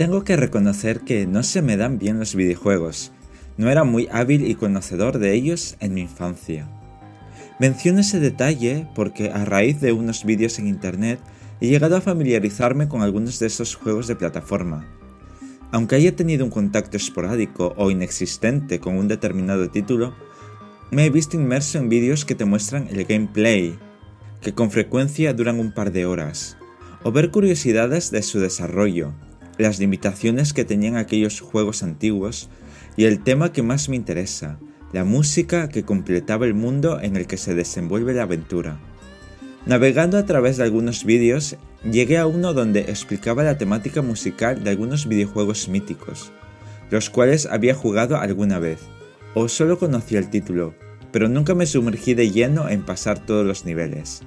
Tengo que reconocer que no se me dan bien los videojuegos. No era muy hábil y conocedor de ellos en mi infancia. Menciono ese detalle porque a raíz de unos vídeos en internet he llegado a familiarizarme con algunos de esos juegos de plataforma. Aunque haya tenido un contacto esporádico o inexistente con un determinado título, me he visto inmerso en vídeos que te muestran el gameplay, que con frecuencia duran un par de horas, o ver curiosidades de su desarrollo, las limitaciones que tenían aquellos juegos antiguos y el tema que más me interesa, la música que completaba el mundo en el que se desenvuelve la aventura. Navegando a través de algunos vídeos, llegué a uno donde explicaba la temática musical de algunos videojuegos míticos, los cuales había jugado alguna vez, o solo conocía el título, pero nunca me sumergí de lleno en pasar todos los niveles.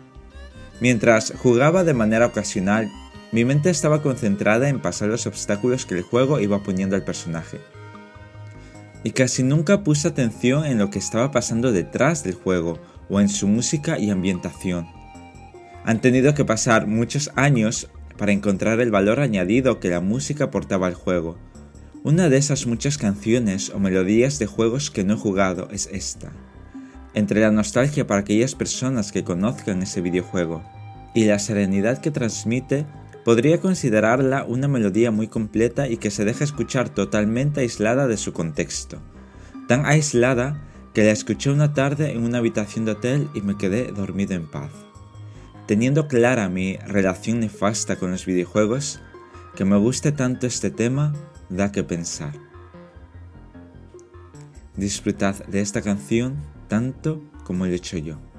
Mientras jugaba de manera ocasional mi mente estaba concentrada en pasar los obstáculos que el juego iba poniendo al personaje. Y casi nunca puse atención en lo que estaba pasando detrás del juego o en su música y ambientación. Han tenido que pasar muchos años para encontrar el valor añadido que la música aportaba al juego. Una de esas muchas canciones o melodías de juegos que no he jugado es esta. Entre la nostalgia para aquellas personas que conozcan ese videojuego y la serenidad que transmite, podría considerarla una melodía muy completa y que se deja escuchar totalmente aislada de su contexto. Tan aislada que la escuché una tarde en una habitación de hotel y me quedé dormido en paz. Teniendo clara mi relación nefasta con los videojuegos, que me guste tanto este tema da que pensar. Disfrutad de esta canción tanto como lo he hecho yo.